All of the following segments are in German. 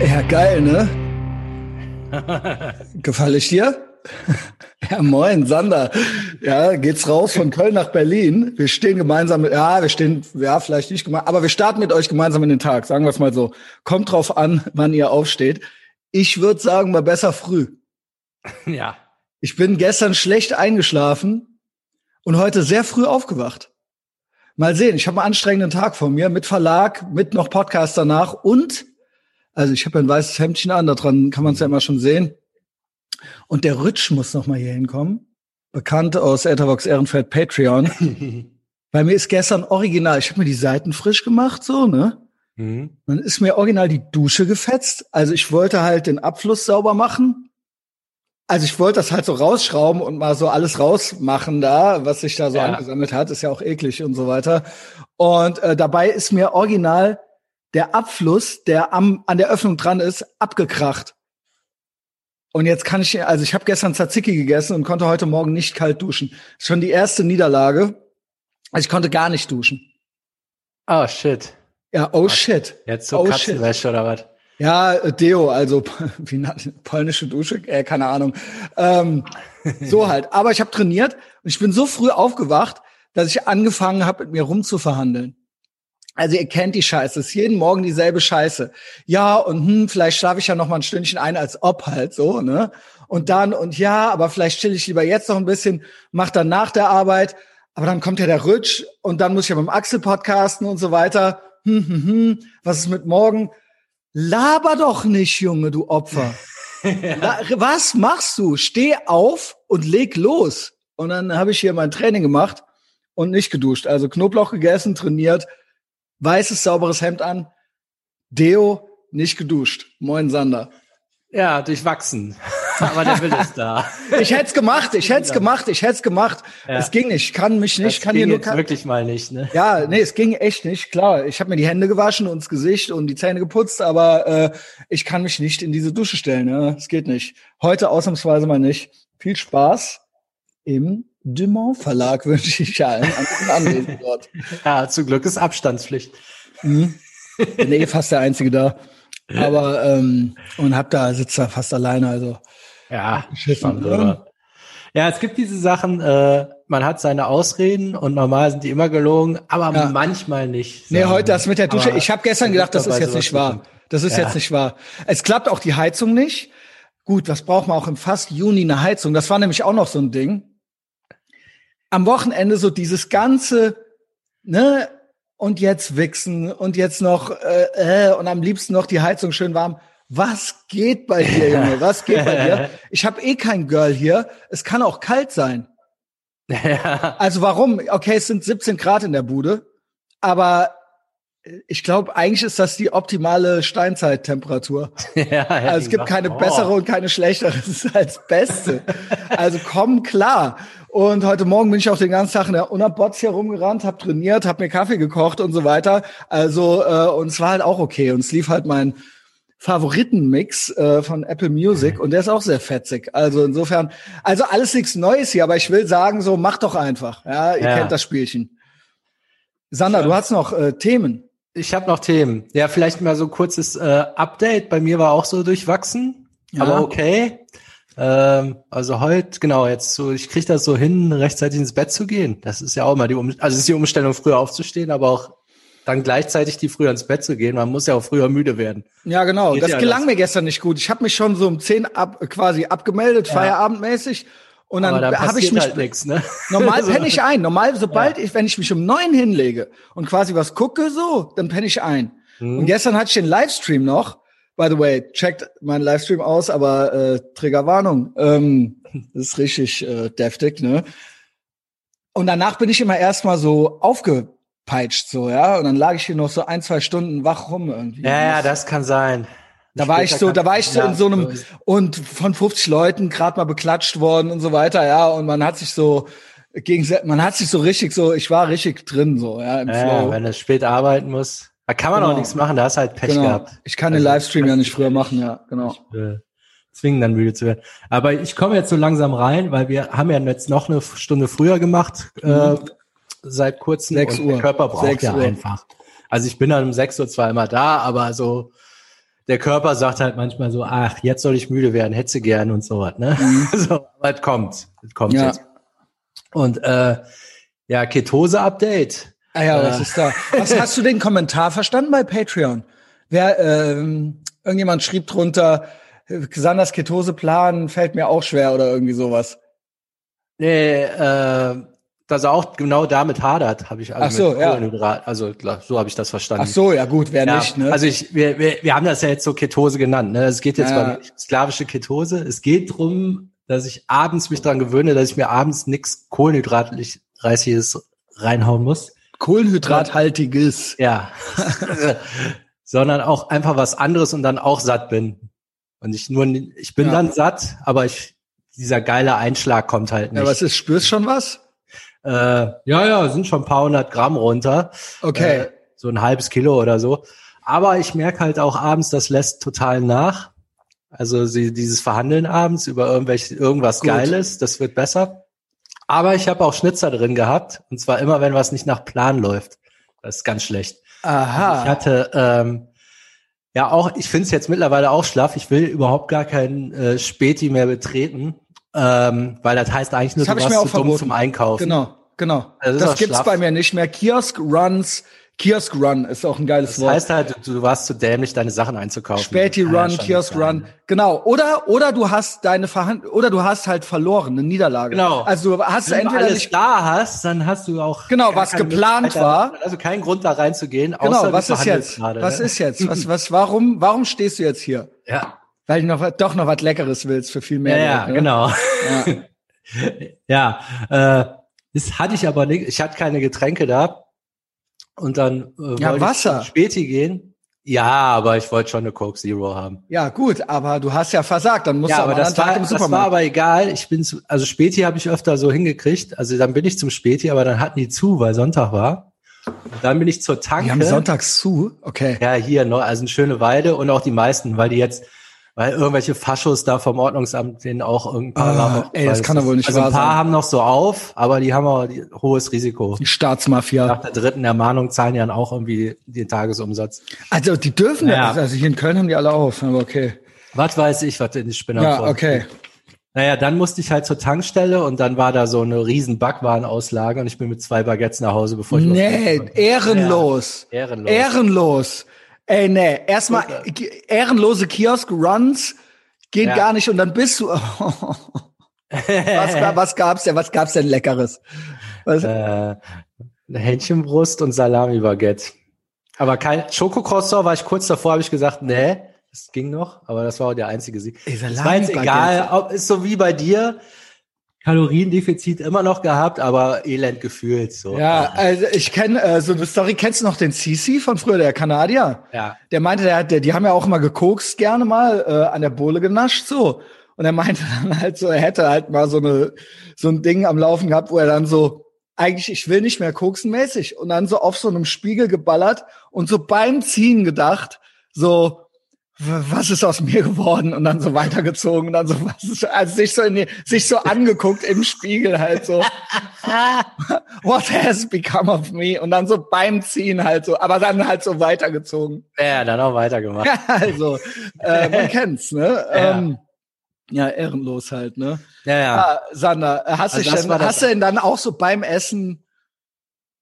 Ja, geil, ne? Gefall ich dir? Ja, moin, Sander. Ja, geht's raus von Köln nach Berlin. Wir stehen gemeinsam, ja, wir stehen, ja, vielleicht nicht gemeinsam, aber wir starten mit euch gemeinsam in den Tag, sagen wir es mal so. Kommt drauf an, wann ihr aufsteht. Ich würde sagen, mal besser früh. Ja. Ich bin gestern schlecht eingeschlafen und heute sehr früh aufgewacht. Mal sehen, ich habe einen anstrengenden Tag vor mir mit Verlag, mit noch Podcast danach und also ich habe ein weißes Hemdchen an, daran kann man es ja immer schon sehen. Und der Rütsch muss noch mal hier hinkommen. Bekannt aus Ethervox Ehrenfeld Patreon. Bei mir ist gestern original, ich habe mir die Seiten frisch gemacht, so, ne? Mhm. Dann ist mir original die Dusche gefetzt. Also ich wollte halt den Abfluss sauber machen. Also ich wollte das halt so rausschrauben und mal so alles rausmachen da, was sich da so ja. angesammelt hat. Ist ja auch eklig und so weiter. Und äh, dabei ist mir original der Abfluss, der am, an der Öffnung dran ist, abgekracht. Und jetzt kann ich, also ich habe gestern Tzatziki gegessen und konnte heute Morgen nicht kalt duschen. Schon die erste Niederlage. Also ich konnte gar nicht duschen. Oh shit. Ja, oh was? shit. Jetzt so oh, Katzenwäsche shit. oder was? Ja, Deo, also wie polnische Dusche, äh, keine Ahnung. Ähm, so halt. Aber ich habe trainiert und ich bin so früh aufgewacht, dass ich angefangen habe, mit mir rumzuverhandeln. Also ihr kennt die Scheiße, es ist jeden Morgen dieselbe Scheiße. Ja, und hm, vielleicht schlafe ich ja noch mal ein Stündchen ein, als ob halt so, ne? Und dann, und ja, aber vielleicht chill ich lieber jetzt noch ein bisschen, mach dann nach der Arbeit, aber dann kommt ja der Rutsch und dann muss ich ja beim Axel podcasten und so weiter. Hm, hm, hm, was ist mit morgen? Laber doch nicht, Junge, du Opfer. ja. Was machst du? Steh auf und leg los. Und dann habe ich hier mein Training gemacht und nicht geduscht. Also Knoblauch gegessen, trainiert, weißes, sauberes Hemd an, Deo, nicht geduscht. Moin Sander. Ja, durchwachsen. Aber der Will ist da. ich hätte es gemacht, ich hätte es gemacht, ich hätte es gemacht. Ja. Es ging nicht, ich kann mich nicht, das kann hier nur jetzt wirklich mal nicht, ne? Ja, nee, es ging echt nicht. Klar, ich habe mir die Hände gewaschen und das Gesicht und die Zähne geputzt, aber äh, ich kann mich nicht in diese Dusche stellen. Ne? Es geht nicht. Heute ausnahmsweise mal nicht. Viel Spaß im Dumont Verlag wünsche ich allen Anwesenden dort. Ja, zum Glück ist Abstandspflicht. Mhm. Bin eh fast der Einzige da. Aber ähm, und hab da sitzt da fast alleine, also ja, ja, es gibt diese Sachen, äh, man hat seine Ausreden und normal sind die immer gelogen, aber ja. manchmal nicht. Nee, heute das mit der Dusche. Aber ich habe gestern gedacht, das ist jetzt nicht wahr. Das ist ja. jetzt nicht wahr. Es klappt auch die Heizung nicht. Gut, was braucht man auch im fast Juni eine Heizung? Das war nämlich auch noch so ein Ding. Am Wochenende so dieses ganze, ne, und jetzt wichsen und jetzt noch äh, äh, und am liebsten noch die Heizung schön warm. Was geht bei dir, Junge? Was geht bei dir? Ich habe eh kein Girl hier. Es kann auch kalt sein. Also warum? Okay, es sind 17 Grad in der Bude, aber ich glaube, eigentlich ist das die optimale Steinzeittemperatur. ja, also es gibt keine oh. bessere und keine schlechtere. Es ist als Beste. also komm klar. Und heute Morgen bin ich auch den ganzen Tag in der Unabots hier rumgerannt, habe trainiert, habe mir Kaffee gekocht und so weiter. Also äh, und es war halt auch okay. Und es lief halt mein Favoritenmix äh, von Apple Music und der ist auch sehr fetzig. Also insofern, also alles nichts Neues hier, aber ich will sagen, so macht doch einfach. Ja, ihr ja. kennt das Spielchen. Sander, du hast noch äh, Themen. Ich habe noch Themen. Ja, vielleicht mal so ein kurzes äh, Update. Bei mir war auch so durchwachsen, ja. aber okay. Ähm, also heute, genau, jetzt so, ich kriege das so hin, rechtzeitig ins Bett zu gehen. Das ist ja auch mal die um also ist die Umstellung, früher aufzustehen, aber auch dann gleichzeitig die früher ins Bett zu gehen. Man muss ja auch früher müde werden. Ja, genau. Geht das ja gelang das. mir gestern nicht gut. Ich habe mich schon so um zehn ab, quasi abgemeldet, ja. feierabendmäßig. Und dann, dann habe ich mich halt nix, ne? normal penne ich ein. Normal, sobald ja. ich, wenn ich mich um neun hinlege und quasi was gucke, so, dann penne ich ein. Hm. Und gestern hatte ich den Livestream noch. By the way, checkt meinen Livestream aus, aber äh, Triggerwarnung. Ähm, das ist richtig äh, deftig, ne? Und danach bin ich immer erstmal so aufgepeitscht, so, ja. Und dann lag ich hier noch so ein, zwei Stunden wach rum irgendwie. Ja, ja, das kann sein. Da war ich so, da war ich so in so einem und von 50 Leuten gerade mal beklatscht worden und so weiter, ja. Und man hat sich so gegen, man hat sich so richtig so, ich war richtig drin so, ja. Im ja, Flow. wenn er spät arbeiten muss, da kann man genau. auch nichts machen. Da hast halt Pech genau. gehabt. Ich kann den also, Livestream ja nicht früher machen, ja, genau. Ich, äh, zwingen dann müde zu werden. Aber ich komme jetzt so langsam rein, weil wir haben ja jetzt noch eine Stunde früher gemacht äh, mhm. äh, seit kurzem. 6 Uhr. Der Körper braucht 6 ja Uhr. einfach. Also ich bin dann um 6 Uhr zwar immer da, aber so der Körper sagt halt manchmal so, ach, jetzt soll ich müde werden, hätte gern und so was, ne? Mhm. so, aber es kommt, es kommt ja. jetzt. Und äh, ja, Ketose-Update. Ah ja, was äh. ist da? Was hast du den Kommentar verstanden bei Patreon? Wer, ähm, irgendjemand schrieb drunter, Sanders Ketoseplan fällt mir auch schwer oder irgendwie sowas. Nee, äh, dass er auch genau damit hadert, habe ich also Ach so, ja. also so habe ich das verstanden. Ach so, ja gut, wer ja, nicht, ne? Also ich, wir, wir, wir haben das ja jetzt so Ketose genannt, ne? Es geht jetzt ja. bei sklavische Ketose. Es geht drum, dass ich abends mich dran gewöhne, dass ich mir abends nichts Kohlenhydratreiches reinhauen muss. Kohlenhydrathaltiges. Ja. Sondern auch einfach was anderes und dann auch satt bin. Und ich nur, ich bin ja. dann satt, aber ich, dieser geile Einschlag kommt halt nicht. Ja, was ist, spürst schon was? Äh, ja, ja, sind schon ein paar hundert Gramm runter. Okay. Äh, so ein halbes Kilo oder so. Aber ich merke halt auch abends, das lässt total nach. Also sie, dieses Verhandeln abends über irgendwelche, irgendwas Gut. Geiles, das wird besser. Aber ich habe auch Schnitzer drin gehabt. Und zwar immer, wenn was nicht nach Plan läuft. Das ist ganz schlecht. Aha. Ich hatte ähm, ja auch, ich finde es jetzt mittlerweile auch schlaff. Ich will überhaupt gar keinen äh, Späti mehr betreten. Ähm, weil das heißt eigentlich nur, das du warst zu dumm zum Einkaufen. Genau, genau. Also das, das gibt's schlaff. bei mir nicht mehr. Kiosk Runs Kiosk Run ist auch ein geiles das Wort. Das heißt halt, du, warst zu dämlich, deine Sachen einzukaufen. Späti Run, ja, Kiosk Run. Genau. Oder, oder du hast deine Verhand oder du hast halt verloren, eine Niederlage. Genau. Also du hast Wenn entweder du alles nicht da hast, dann hast du auch. Genau, was geplant war. Also kein Grund da reinzugehen. Genau, was ist jetzt? Grade, was ne? ist jetzt? Was, was, warum, warum stehst du jetzt hier? Ja. Weil du noch, doch noch was Leckeres willst für viel mehr. Ja, Geld, ja ne? genau. Ja, ja äh, das hatte ich aber nicht. Ich hatte keine Getränke da und dann äh, ja, Wasser. Späti gehen. Ja, aber ich wollte schon eine Coke Zero haben. Ja, gut, aber du hast ja versagt, dann musst ja, du aber das war, das war aber egal. Ich bin zu, also Späti habe ich öfter so hingekriegt. Also dann bin ich zum Späti, aber dann hatten die zu, weil Sonntag war. Und dann bin ich zur Tanke. Die haben sonntags zu? Okay. Ja, hier, noch, also eine schöne Weide und auch die meisten, weil die jetzt weil irgendwelche Faschos da vom Ordnungsamt denen auch irgendein paar ah, Ey, das kann doch wohl nicht Also ein paar sein. haben noch so auf, aber die haben auch hohes Risiko. Die Staatsmafia. Nach der dritten Ermahnung zahlen die dann auch irgendwie den Tagesumsatz. Also die dürfen ja. also hier in Köln haben die alle auf, aber okay. Was weiß ich, was in die Spinner Ja, okay. Naja, dann musste ich halt zur Tankstelle und dann war da so eine riesen Backwarenauslage und ich bin mit zwei Baguettes nach Hause, bevor ich Nee, ehrenlos. Ja, ehrenlos. Ehrenlos. Ey, nee, erstmal ehrenlose Kiosk-Runs geht ja. gar nicht und dann bist du. was, was gab's denn? Was gab's denn Leckeres? Was? Äh, Hähnchenbrust und Salami-Baguette. Aber kein Schokocroissant war ich kurz davor, habe ich gesagt, nee, das ging noch, aber das war auch der einzige Sieg. Ey, Salami war jetzt egal, ob, ist so wie bei dir. Kaloriendefizit immer noch gehabt, aber elend gefühlt so. Ja, also ich kenne äh, so eine Story. Kennst du noch den Cici von früher, der Kanadier? Ja. Der meinte, der, der, die haben ja auch immer gekokst gerne mal äh, an der Bohle genascht so. Und er meinte dann halt so, er hätte halt mal so eine so ein Ding am Laufen gehabt, wo er dann so eigentlich ich will nicht mehr koksen mäßig und dann so auf so einem Spiegel geballert und so beim Ziehen gedacht, so was ist aus mir geworden? Und dann so weitergezogen und dann so was ist, also sich so in die, sich so angeguckt im Spiegel halt so. What has become of me? Und dann so beim Ziehen halt so aber dann halt so weitergezogen. Ja dann auch weitergemacht. Also äh, man kennt's ne? Ja. Ähm, ja ehrenlos halt ne? Ja ja. Ah, Sander hast also du denn, hast du denn dann auch so beim Essen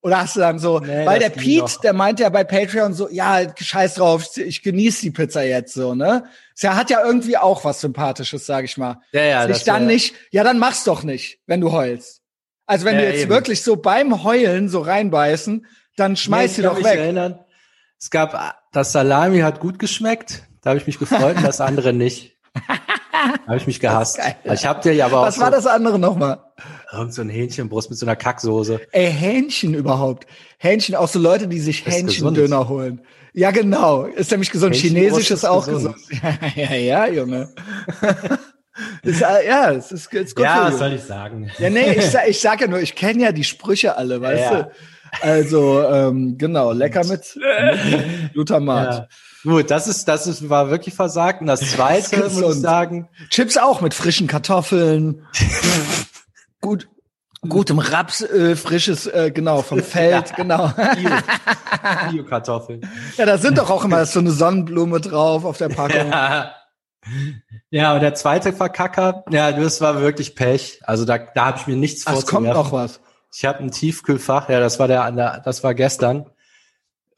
oder hast du dann so, nee, weil der Pete, der meint ja bei Patreon so, ja, scheiß drauf, ich genieße die Pizza jetzt so, ne? Er hat ja irgendwie auch was Sympathisches, sag ich mal. Ja, ja. Sich dann nicht, ja, dann mach's doch nicht, wenn du heulst. Also wenn ja, du jetzt eben. wirklich so beim Heulen so reinbeißen, dann schmeiß nee, sie doch weg. Erinnern. Es gab, das Salami hat gut geschmeckt, da habe ich mich gefreut, das andere nicht. habe ich mich gehasst. Ich habe dir ja aber auch Was war das andere nochmal? Irgend so ein Hähnchenbrust mit so einer Kacksoße. Ey, Hähnchen überhaupt. Hähnchen, auch so Leute, die sich Hähnchendöner holen. Ja, genau. Ist nämlich gesund. Chinesisch ist auch gesund. gesund. ja, ja, Junge. ist, äh, ja, es ist, ist gut Ja, was soll ich sagen? Ja, nee, ich, ich sag ja nur, ich kenne ja die Sprüche alle, weißt ja. du? Also, ähm, genau, lecker mit, mit Glutamat. Ja. Gut, das ist, das ist, war wirklich versagt. Und das zweite, muss ich sagen. Chips auch mit frischen Kartoffeln. Gut. gutem Rapsöl, frisches, äh, genau, vom Feld, genau. Bio-Kartoffeln. ja, da sind doch auch immer so eine Sonnenblume drauf auf der Packung. Ja. Ja, und der zweite Verkacker, ja, das war wirklich Pech. Also da, da habe ich mir nichts Ach, es kommt noch was. Ich habe ein Tiefkühlfach, ja, das war der, das war gestern.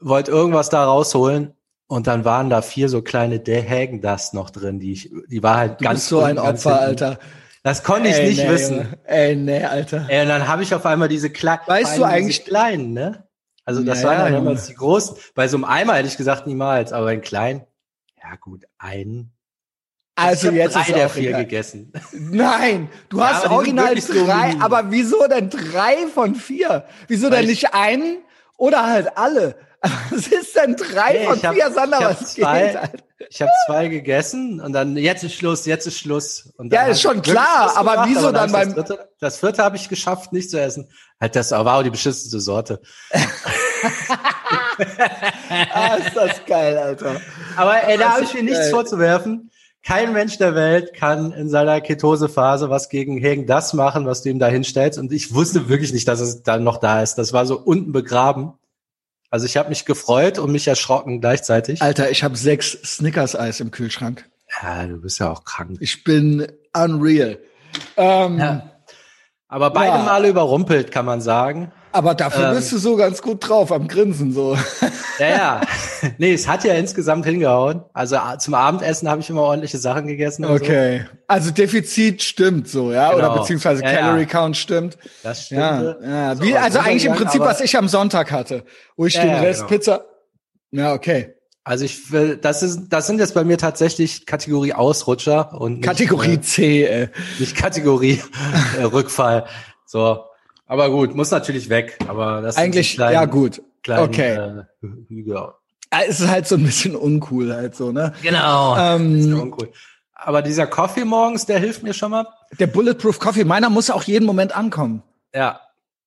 Wollte irgendwas da rausholen und dann waren da vier so kleine Hägen das noch drin, die ich, die war halt du ganz bist so ein Opfer, Alter. Das konnte ich nicht nee, wissen. Junge. Ey, nee, Alter. Ey, und dann habe ich auf einmal diese kleinen, Weißt du eigentlich kleinen, ne? Also das Ja, waren ja, damals die großen. Bei so einem Eimer hätte ich gesagt niemals, aber in kleinen, ja gut, einen. Also ich jetzt drei ist der vier egal. gegessen. Nein, du Ja, hast original so drei, aber wieso denn drei von vier? Wieso Weil denn ich- nicht einen oder halt alle? Was ist denn drei Nee, von vier, Sander, was zwei- geht? Alter? Ich habe zwei gegessen und dann jetzt ist Schluss, jetzt ist Schluss. Und dann Ja, ist schon klar, aber gemacht, wieso aber dann ich beim- das vierte, das vierte habe ich geschafft, nicht zu essen. Halt, das war auch die beschissenste Sorte. Ah, ist das geil, Alter. Aber ey, da habe ich mir nichts vorzuwerfen. Kein Mensch der Welt kann in seiner Ketosephase was gegen Hegen das machen, was du ihm da hinstellst. Und ich wusste wirklich nicht, dass es dann noch da ist. Das war so unten begraben. Also ich habe mich gefreut und mich erschrocken gleichzeitig. Alter, ich habe sechs Snickers-Eis im Kühlschrank. Ja, du bist ja auch krank. Ich bin unreal. Ähm, Ja. Aber beide Ja. Male überrumpelt, kann man sagen. Aber dafür Ähm. bist du so ganz gut drauf, am Grinsen so. Ja, ja. nee, es hat ja insgesamt hingehauen. Also zum Abendessen habe ich immer ordentliche Sachen gegessen. Okay. Also Defizit stimmt so, ja? Oder Genau. beziehungsweise Ja, ja. Calorie Count stimmt. So. Das stimmt. Ja, ja. So, Wie, aus also eigentlich im Prinzip, was ich am Sonntag hatte, wo ich Ja, den ja, Rest genau. Pizza. Ja, okay. Also ich will, das ist, das sind jetzt bei mir tatsächlich Kategorie Ausrutscher und nicht, Kategorie äh, C, ey. nicht Kategorie äh, Rückfall. So, aber gut, muss natürlich weg. Aber das Eigentlich, kleinen, ja gut. Kleinen, Okay. Äh, Hügel. Ja, Es ist halt so ein bisschen uncool halt so, ne? Genau. Ähm, uncool. Aber dieser Coffee morgens, der hilft mir schon mal. der Bulletproof Coffee, meiner muss auch jeden Moment ankommen. Ja,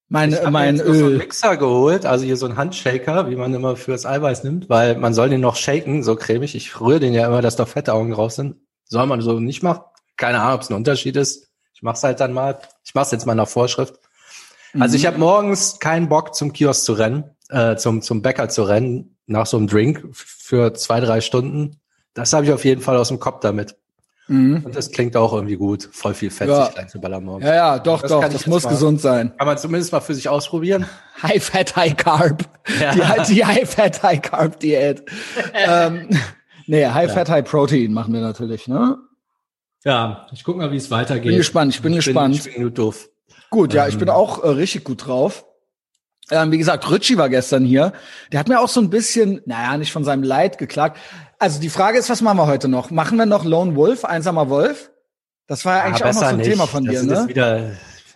Mein, Ich mein jetzt noch so einen Öl. Mixer geholt, also hier so einen Handshaker, wie man immer fürs Eiweiß nimmt, weil man soll den noch shaken, so cremig. Ich rühre den ja immer, dass da Fettaugen drauf sind. Soll man so nicht machen. Keine Ahnung, ob es ein Unterschied ist. Ich mach's halt dann mal. Ich mach's jetzt mal nach Vorschrift. Also Mhm. ich habe morgens keinen Bock zum Kiosk zu rennen, äh, zum zum Bäcker zu rennen nach so einem Drink für zwei drei Stunden. Das habe ich auf jeden Fall aus dem Kopf damit. Mhm. Und das klingt auch irgendwie gut, voll viel Fett Ja. sich reinzuballern morgens. Ja, ja, doch, Das doch, ich das muss mal- gesund sein. Kann man zumindest mal für sich ausprobieren. High Fat, High Carb. Ja. Die, die High Fat, High Carb Diät. ähm, nee, High Fat, High Protein machen wir natürlich, ne? Ja, ich guck mal, wie es weitergeht. Bin gespannt, ich bin gespannt. ich bin nur doof. Gut, ja, ich Ähm. bin auch äh, richtig gut drauf. Ähm, wie gesagt, Ritschi war gestern hier. Der hat mir auch so ein bisschen, naja, nicht von seinem Leid geklagt. Also die Frage ist, was machen wir heute noch? Machen wir noch Lone Wolf, einsamer Wolf? Das war ja eigentlich auch noch so ein Thema von das dir, ne? Wieder,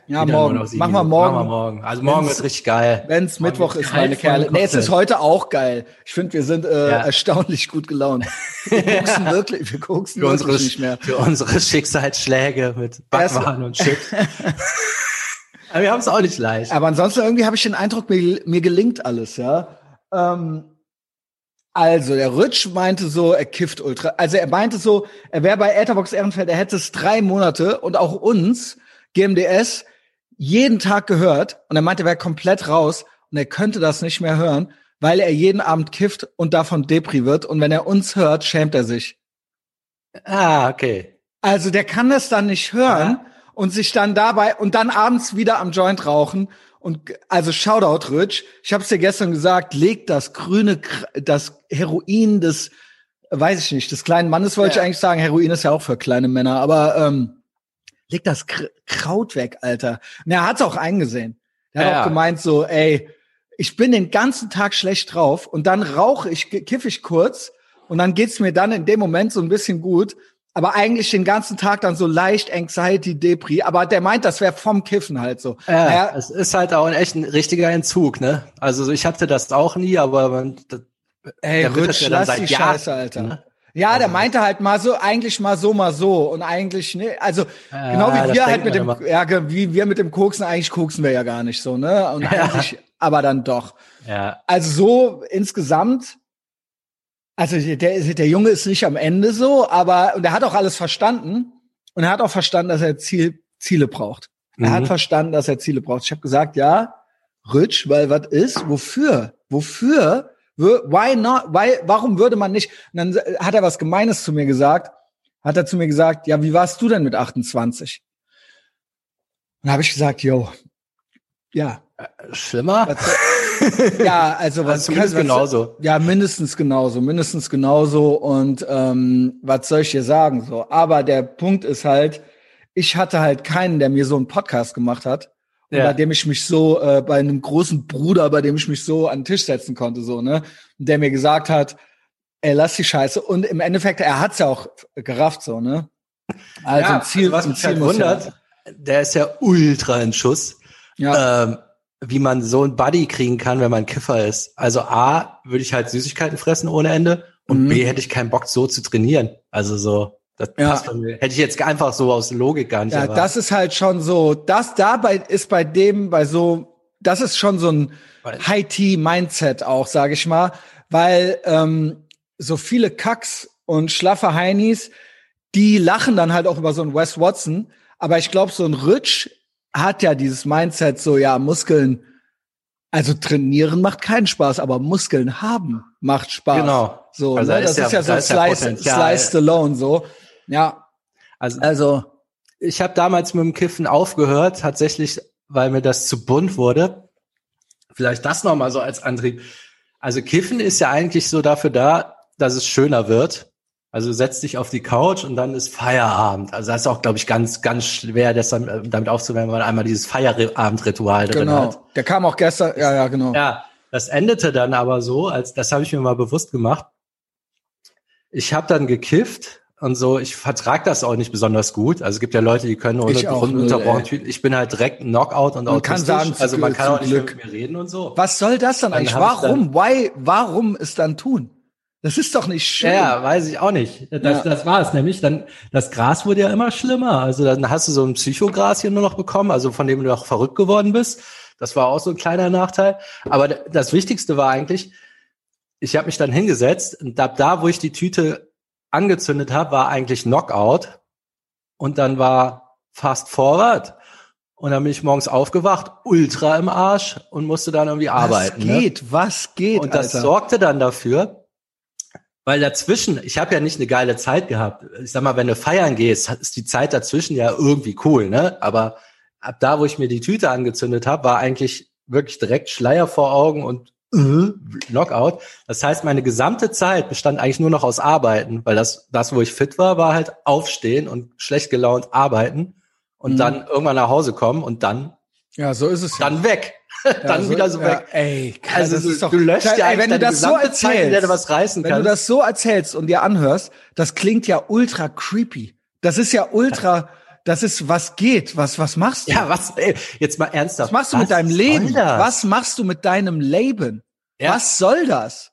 Ja, wieder morgen. Machen wir morgen. Machen wir morgen. Also morgen Wenn's- wird richtig geil. Wenn's Morgen Mittwoch ist, meine Kerle. Nee, es ist heute auch geil. Ich finde, wir sind äh, Ja. erstaunlich gut gelaunt. Wir koksen wirklich, wir koksen für unsere, wirklich nicht mehr. für unsere Schicksalsschläge mit Backwaren und Shit. Aber wir haben es auch nicht leicht. Aber ansonsten irgendwie habe ich den Eindruck, mir, mir gelingt alles, ja. Ähm, also, der Rutsch meinte so, er kifft ultra. Also er meinte so, er wäre bei Etherbox Ehrenfeld, er hätte es drei Monate und auch uns, GMDS, jeden Tag gehört. Und er meinte, er wäre komplett raus und er könnte das nicht mehr hören, weil er jeden Abend kifft und davon Depri wird. Und wenn er uns hört, schämt er sich. Ah, okay. Also der kann das dann nicht hören und sich dann dabei und dann abends wieder am Joint rauchen und also Shoutout Rich, ich habe es dir gestern gesagt, leg das grüne das Heroin des weiß ich nicht, des kleinen Mannes wollte Ja. ich eigentlich sagen, Heroin ist ja auch für kleine Männer, aber ähm, leg das Kr Kraut weg, Alter. Und er hat's auch eingesehen. Er hat Ja, auch ja. gemeint so, ey, ich bin den ganzen Tag schlecht drauf und dann rauche ich, ge- kiff ich kurz und dann geht's mir dann in dem Moment so ein bisschen gut, aber eigentlich den ganzen Tag dann so leicht Anxiety, Depri, aber der meint, das wäre vom Kiffen halt so. Ja, Naja, es ist halt auch ein echt ein richtiger Entzug, ne? Also ich hatte das auch nie, aber man, das, ey, Rutsch, ja dann lass die Jahren, Scheiße, Alter. ne? Ja, der Also- meinte halt mal so, eigentlich mal so, mal so und eigentlich, ne, also Ja, genau wie wir halt mit dem, immer. ja, wie wir mit dem Koksen, eigentlich koksen wir ja gar nicht so, ne, und eigentlich, aber dann doch. ja, Also so insgesamt, also der, der Junge ist nicht am Ende so, aber und er hat auch alles verstanden und er hat auch verstanden, dass er Ziel, Ziele braucht. Er hat mhm. verstanden, dass er Ziele braucht. Ich habe gesagt, ja, Rich, weil was ist? Wofür? Wofür? Why not? Why, warum würde man nicht? Und dann hat er was Gemeines zu mir gesagt. Hat er zu mir gesagt, ja, wie warst du denn mit 28? Und habe ich gesagt, yo, ja. Schlimmer? ja, also was also zumindest genauso. Ja, mindestens genauso, mindestens genauso. Und ähm, was soll ich dir sagen? So, aber der Punkt ist halt, ich hatte halt keinen, der mir so einen Podcast gemacht hat ja. bei dem ich mich so, äh, bei einem großen Bruder, bei dem ich mich so an den Tisch setzen konnte, so, ne? Und der mir gesagt hat, ey, lass die Scheiße. Und im Endeffekt, er hat's ja auch gerafft, so, ne? Also ja, ein Ziel, was mich halt wundert, der ist ja ultra in Schuss. Ja. Ähm, wie man so ein Buddy kriegen kann, wenn man Kiffer ist. Also A, würde ich halt Süßigkeiten fressen ohne Ende und mhm. B, hätte ich keinen Bock so zu trainieren. Also so. Das ja. passt bei mir. Hätte ich jetzt einfach so aus Logik gar nicht. Ja, erwartet. das ist halt schon so. Das dabei ist bei dem, bei so, das ist schon so ein High-T-Mindset auch, sage ich mal, weil ähm, so viele Kacks und schlaffe Heinis, die lachen dann halt auch über so einen Wes Watson. Aber ich glaube, so ein Rich hat ja dieses Mindset, so ja, Muskeln, also trainieren macht keinen Spaß, aber Muskeln haben macht Spaß. Genau. So, also ne? das ist ja, ist ja so Slice, Slice Stallone so. Ja. Also, also ich habe damals mit dem Kiffen aufgehört, tatsächlich, weil mir das zu bunt wurde. Vielleicht das nochmal so als Antrieb. Also Kiffen ist ja eigentlich so dafür da, dass es schöner wird. Also setzt dich auf die Couch und dann ist Feierabend. Also das ist auch, glaube ich, ganz, ganz schwer, das dann, äh, damit aufzuwärmen, wenn man einmal dieses Feierabendritual drin genau. hat. Der kam auch gestern, ja, ja, genau. Ja, das endete dann aber so, als das habe ich mir mal bewusst gemacht. Ich habe dann gekifft und so. Ich vertrag das auch nicht besonders gut. Also es gibt ja Leute, die können ohne unterbrochen. Ich bin halt direkt ein Knockout und man Kann sagen, also man kann auch nicht Glück. mit mir reden und so. Was soll das dann, dann eigentlich? Warum? Dann, Why? Warum es dann tun? Das ist doch nicht schön. Ja, weiß ich auch nicht. Das, ja. das war es nämlich. Dann das Gras wurde ja immer schlimmer. Also dann hast du so ein Psychogras hier nur noch bekommen, also von dem du auch verrückt geworden bist. Das war auch so ein kleiner Nachteil. Aber das Wichtigste war eigentlich, ich habe mich dann hingesetzt und ab da, wo ich die Tüte angezündet habe, war eigentlich Knockout und dann war Fast Forward und dann bin ich morgens aufgewacht, ultra im Arsch und musste dann irgendwie arbeiten. Was ne? geht? Ne? Was geht? Und das Alter. sorgte dann dafür, weil dazwischen, ich habe ja nicht eine geile Zeit gehabt. Ich sag mal, wenn du feiern gehst, ist die Zeit dazwischen ja irgendwie cool, ne? Aber ab da, wo ich mir die Tüte angezündet habe, war eigentlich wirklich direkt Schleier vor Augen und äh, Knockout. Das heißt, meine gesamte Zeit bestand eigentlich nur noch aus Arbeiten, weil das, das, wo ich fit war, war halt aufstehen und schlecht gelaunt arbeiten und mhm. dann irgendwann nach Hause kommen und dann ja, so ist es. Dann ja. weg. dann so, wieder so ja, weg. Ey, also du, doch, du löscht ja ey, wenn du das so erzählst, Zeit, in der du was reißen wenn kannst. du das so erzählst und dir anhörst, das klingt ja ultra creepy. Das ist ja ultra das ist, was geht, was, was machst du? Ja, was, ey, jetzt mal ernsthaft. Was machst du was mit deinem Leben? Was machst du mit deinem Leben? Ja. Was soll das?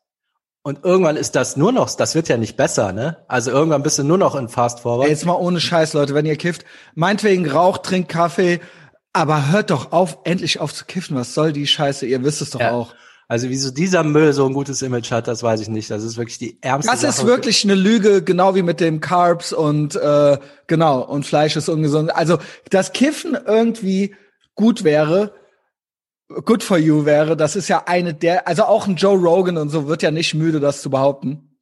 Und irgendwann ist das nur noch, das wird ja nicht besser, ne? Also irgendwann bist du nur noch in Fast Forward. Ey, jetzt mal ohne Scheiß, Leute, wenn ihr kifft, meinetwegen raucht, trinkt Kaffee, aber hört doch auf, endlich auf zu kiffen. Was soll die Scheiße? Ihr wisst es doch ja. auch. Also wieso dieser Müll so ein gutes Image hat, das weiß ich nicht. Das ist wirklich die ärmste Das Sache. ist wirklich eine Lüge, genau wie mit dem Carbs und äh, genau und Fleisch ist ungesund. Also das Kiffen irgendwie gut wäre, good for you wäre, das ist ja eine der, also auch ein Joe Rogan und so wird ja nicht müde, das zu behaupten.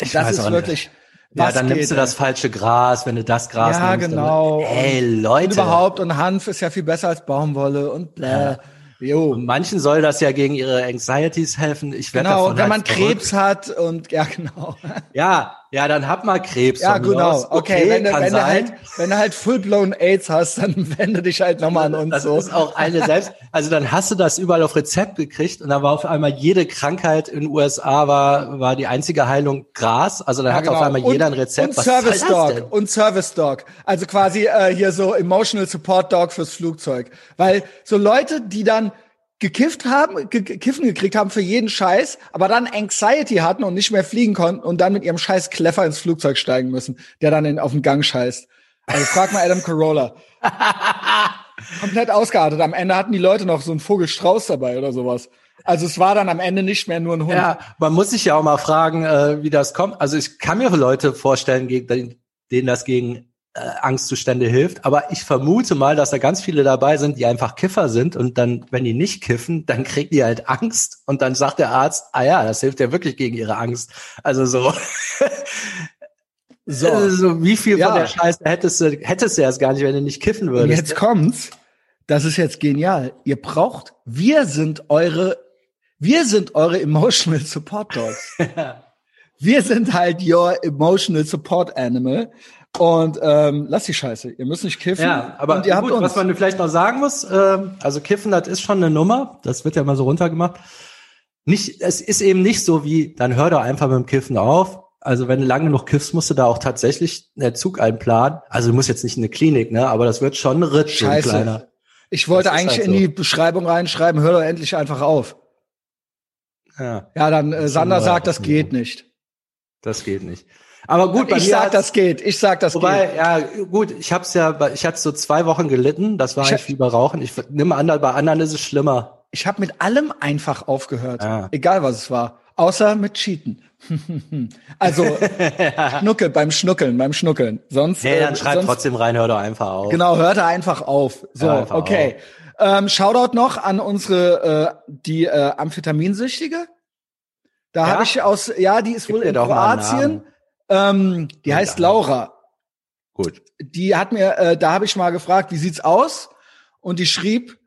Ich das ist wirklich. Ja, dann nimmst du das falsche Gras, wenn du das Gras ja, nimmst. Ja, genau. Dann, ey, Leute. Und überhaupt, und Hanf ist ja viel besser als Baumwolle und bläh. Jo. Und manchen soll das ja gegen ihre Anxieties helfen. Ich werde genau, davon wenn halt man Krebs hat und ja genau. Ja, ja, dann hat man Krebs. Ja, genau. Okay, okay, wenn, du, wenn du halt, wenn du halt full-blown AIDS hast, dann wende dich halt nochmal an uns. Das so. ist auch eine selbst. Also dann hast du das überall auf Rezept gekriegt und dann war auf einmal jede Krankheit in den USA war war die einzige Heilung Gras. Also dann ja, hat genau. auf einmal jeder ein Rezept. Und Was Service Dog und Service Dog. Also quasi äh, hier so Emotional Support Dog fürs Flugzeug, weil so Leute, die dann gekifft haben, gekiffen gekriegt haben für jeden Scheiß, aber dann Anxiety hatten und nicht mehr fliegen konnten und dann mit ihrem Scheiß Kleffer ins Flugzeug steigen müssen, der dann in, auf den Gang scheißt. Also frag mal Adam Carolla. Komplett ausgeartet. Am Ende hatten die Leute noch so einen Vogelstrauß dabei oder sowas. Also es war dann am Ende nicht mehr nur ein Hund. Ja, man muss sich ja auch mal fragen, äh, wie das kommt. Also ich kann mir Leute vorstellen, gegen, denen das gegen Angstzustände hilft. Aber ich vermute mal, dass da ganz viele dabei sind, die einfach Kiffer sind und dann, wenn die nicht kiffen, dann kriegen die halt Angst und dann sagt der Arzt, ah ja, das hilft ja wirklich gegen ihre Angst. Also so. So. Also, wie viel ja. von der Scheiße hättest du, hättest du erst gar nicht, wenn du nicht kiffen würdest. Jetzt kommt's. Das ist jetzt genial. Ihr braucht, wir sind eure, wir sind eure emotional support dogs. wir sind halt your emotional support animal. Und ähm, lasst die Scheiße. Ihr müsst nicht kiffen. Ja, aber und ihr gut, habt uns. was man vielleicht noch sagen muss, ähm, also kiffen, das ist schon eine Nummer. Das wird ja mal so runtergemacht. Nicht, es ist eben nicht so wie, dann hör doch einfach mit dem Kiffen auf. Also wenn du lange genug kiffst, musst du da auch tatsächlich einen Zug einplanen. Also du musst jetzt nicht in eine Klinik, ne? Aber das wird schon Ritt, Scheiße. Kleiner. Ich wollte eigentlich halt so. in die Beschreibung reinschreiben, hör doch endlich einfach auf. Ja, ja dann äh, Sander sagt, das geht nicht. Das geht nicht. Aber gut, bei ich sag, das geht. Ich sag, das wobei, geht. Ja, gut. Ich hab's ja, ich hatte so zwei Wochen gelitten. Das war ich eigentlich wie Rauchen. Ich nehme an, bei anderen ist es schlimmer. Ich habe mit allem einfach aufgehört, ja. egal was es war, außer mit Cheaten. also Schnuckel beim Schnuckeln, beim Schnuckeln. Sonst. Nee, dann äh, schreib sonst, trotzdem rein, hör doch einfach auf. Genau, hört er einfach auf. So, einfach okay. Auf. Ähm, Shoutout noch an unsere äh, die äh, Amphitaminsüchtige. Da ja? habe ich aus, ja, die ist Gib wohl in Kroatien. Ähm, die ja, heißt Laura. Gut. Die hat mir, äh, da habe ich mal gefragt, wie sieht's aus? Und die schrieb,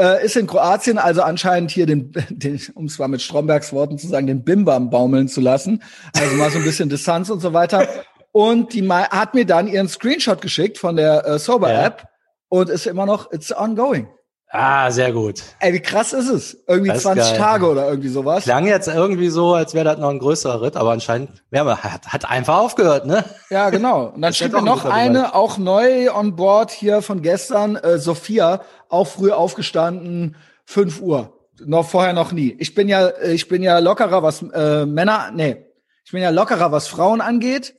äh, ist in Kroatien also anscheinend hier den, den um es mal mit Strombergs Worten zu sagen, den Bimbam baumeln zu lassen. Also mal so ein bisschen Distanz und so weiter. Und die hat mir dann ihren Screenshot geschickt von der äh, Sober-App ja. und ist immer noch, it's ongoing. Ah, sehr gut. Ey, wie krass ist es? Irgendwie 20 geil. Tage oder irgendwie sowas. Klang jetzt irgendwie so, als wäre das noch ein größerer Ritt, aber anscheinend, man hat, hat einfach aufgehört, ne? Ja, genau. Und dann steht mir noch eine, auch neu on board hier von gestern, äh, Sophia, auch früh aufgestanden, 5 Uhr. Noch vorher noch nie. Ich bin ja, ich bin ja lockerer, was äh, Männer, nee, ich bin ja lockerer, was Frauen angeht.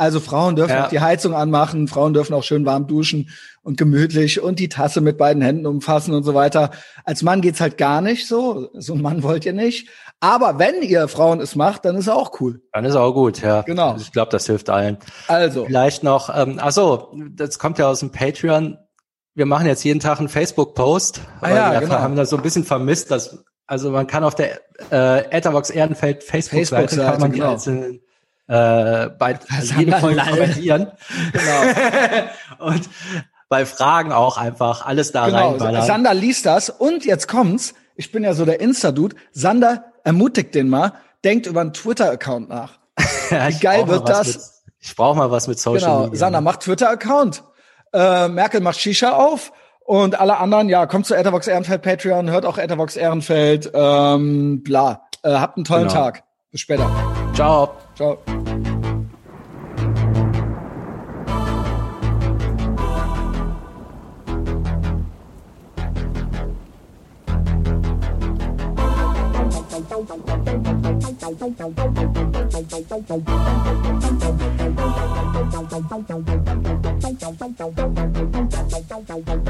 Also Frauen dürfen ja. auch die Heizung anmachen, Frauen dürfen auch schön warm duschen und gemütlich und die Tasse mit beiden Händen umfassen und so weiter. Als Mann geht's halt gar nicht so. So ein Mann wollt ihr nicht. Aber wenn ihr Frauen es macht, dann ist es auch cool. Dann ist auch gut, ja. Genau. Ich glaube, das hilft allen. Also. Vielleicht noch, ähm, ach so, das kommt ja aus dem Patreon. Wir machen jetzt jeden Tag einen Facebook-Post. Ah, ja, wir genau. haben das so ein bisschen vermisst, dass also man kann auf der äh, Etherbox Ehrenfeld Facebook-Seite Facebook kann man die genau. einzelnen äh, bei jede Folge kommentieren. genau. und bei Fragen auch einfach alles da genau. reinballern. Sander liest das und jetzt kommt's. Ich bin ja so der Insta-Dude. Sander ermutigt den mal, denkt über einen Twitter-Account nach. Wie geil wird das? Mit, ich brauche mal was mit Social genau. Media. Sander macht Twitter-Account. Äh, Merkel macht Shisha auf. Und alle anderen, ja, kommt zu Ethervox Ehrenfeld Patreon, hört auch Ethervox Ehrenfeld, ähm, bla. Äh, habt einen tollen genau. Tag. Bis später. Ciao. Ciao. Thank you.